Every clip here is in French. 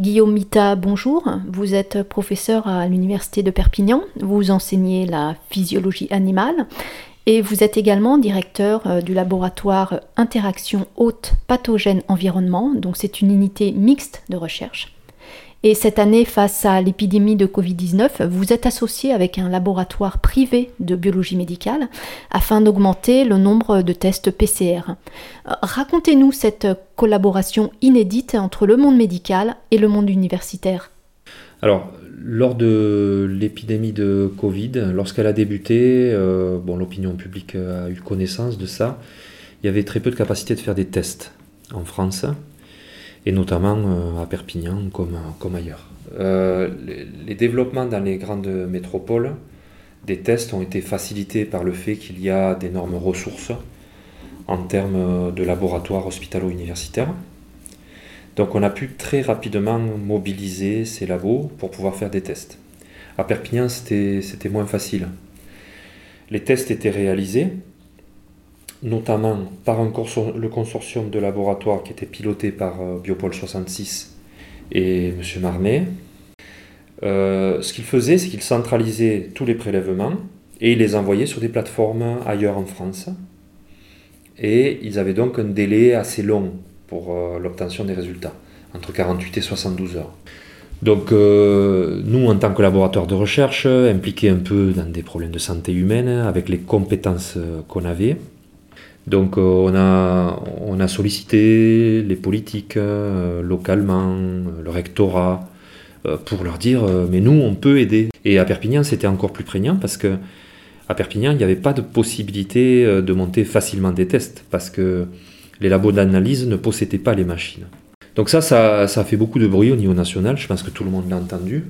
Guillaume Mita, bonjour. Vous êtes professeur à l'Université de Perpignan. Vous enseignez la physiologie animale et vous êtes également directeur euh, du laboratoire Interaction haute pathogène environnement. Donc c'est une unité mixte de recherche. Et cette année, face à l'épidémie de Covid-19, vous êtes associé avec un laboratoire privé de biologie médicale afin d'augmenter le nombre de tests PCR. Racontez-nous cette collaboration inédite entre le monde médical et le monde universitaire. Alors, lors de l'épidémie de Covid, lorsqu'elle a débuté, euh, l'opinion publique a eu connaissance de ça. Il y avait très peu de capacité de faire des tests en France et notamment euh, à Perpignan comme, comme ailleurs. Euh, les, développements dans les grandes métropoles des tests ont été facilités par le fait qu'il y a d'énormes ressources en termes de laboratoires hospitalo-universitaires. Donc on a pu très rapidement mobiliser ces labos pour pouvoir faire des tests. À Perpignan, c'était moins facile. Les tests étaient réalisés, notamment par le consortium de laboratoires qui était piloté par euh, Biopol 66 et M. Marnet. Euh, ce qu'il faisait, c'est qu'il centralisait tous les prélèvements et il les envoyait sur des plateformes ailleurs en France. Et ils avaient donc un délai assez long pour euh, l'obtention des résultats, entre 48 et 72 heures. Donc nous, en tant que laboratoire de recherche, impliqués un peu dans des problèmes de santé humaine, avec les compétences qu'on avait, donc euh, on, a, sollicité les politiques euh, localement, le rectorat, euh, pour leur dire mais nous on peut aider. Et à Perpignan c'était encore plus prégnant parce que à Perpignan il n'y avait pas de possibilité de monter facilement des tests parce que les labos d'analyse ne possédaient pas les machines. Donc ça, ça, fait beaucoup de bruit au niveau national, je pense que tout le monde l'a entendu.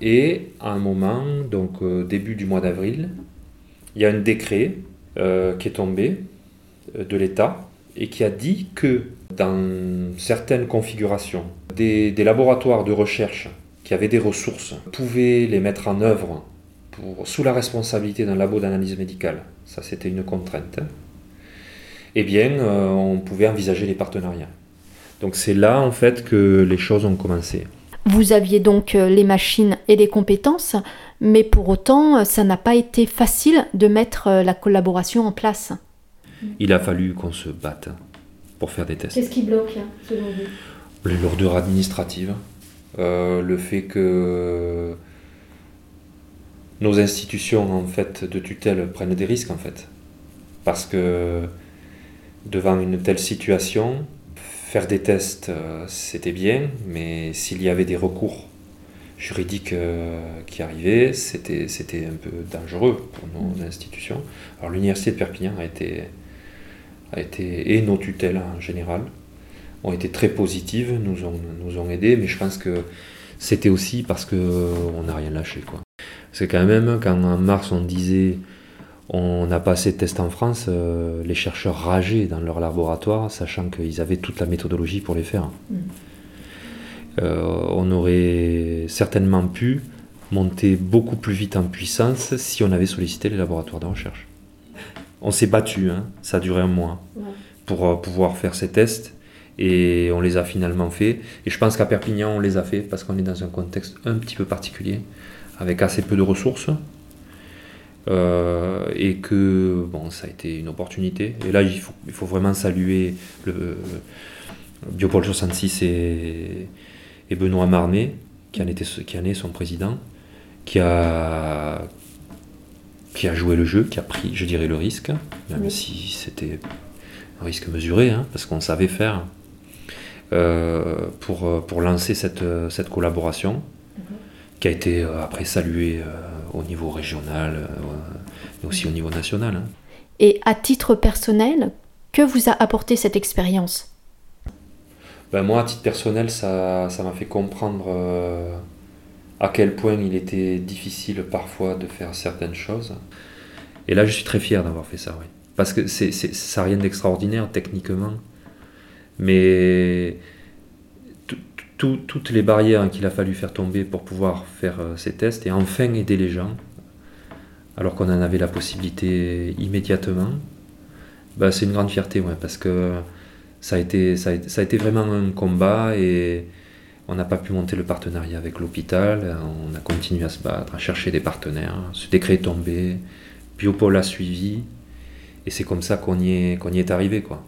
et à un moment, donc début du mois d'avril, il y a un décret euh, qui est tombé euh, de l'État et qui a dit que dans certaines configurations, des, laboratoires de recherche qui avaient des ressources pouvaient les mettre en œuvre sous la responsabilité d'un labo d'analyse médicale. Ça, c'était une contrainte. Eh bien, euh, on pouvait envisager les partenariats. Donc c'est là, en fait, que les choses ont commencé. Vous aviez donc les machines et les compétences, mais pour autant, ça n'a pas été facile de mettre euh, la collaboration en place. Il a fallu qu'on se batte pour faire des tests. Qu'est-ce qui bloque, selon vous? Les lourdeurs administratives, euh, le fait que nos institutions en fait de tutelle prennent des risques en fait, parce que devant une telle situation, faire des tests euh, c'était bien, mais s'il y avait des recours juridique euh, qui arrivait, c'était, c'était un peu dangereux pour nos mm. institutions. Alors l'université de Perpignan a été, a été, et nos tutelles en général, ont été très positives, nous ont, nous ont aidés, mais je pense que c'était aussi parce qu'on n'a rien lâché. Quoi. C'est quand même, quand en mars on disait on n'a pas assez de tests en France, euh, les chercheurs rageaient dans leur laboratoire, sachant qu'ils avaient toute la méthodologie pour les faire. Mm. Euh, on aurait certainement pu monter beaucoup plus vite en puissance si on avait sollicité les laboratoires de recherche. On s'est battu, hein. ça a duré un mois, pour euh, pouvoir faire ces tests et on les a finalement fait. Et je pense qu'à Perpignan, on les a fait parce qu'on est dans un contexte un petit peu particulier, avec assez peu de ressources. Euh, et que bon, ça a été une opportunité. Et là, il faut, il faut vraiment saluer le, Biopol 66 et, et Benoît Marnet, qui en, était, qui en est son président, qui a, qui a joué le jeu, qui a pris, je dirais, le risque, même si c'était un risque mesuré, hein, parce qu'on savait faire, euh, pour, pour lancer cette, cette collaboration, qui a été euh, après saluée euh, au niveau régional, mais aussi au niveau national. Hein. Et à titre personnel, que vous a apporté cette expérience? Ben moi, à titre personnel, ça, m'a fait comprendre euh, à quel point il était difficile parfois de faire certaines choses. Et là, je suis très fier d'avoir fait ça, oui. Parce que ça n'a rien d'extraordinaire techniquement, mais toutes les barrières qu'il a fallu faire tomber pour pouvoir faire euh, ces tests et enfin aider les gens, alors qu'on en avait la possibilité immédiatement, ben, c'est une grande fierté, ouais, parce que ça a été, ça a, été vraiment un combat et On n'a pas pu monter le partenariat avec l'hôpital, on a continué à se battre, à chercher des partenaires. Ce décret est tombé, Biopol a suivi, et c'est comme ça qu'on y est, qu'on y est arrivé. Quoi.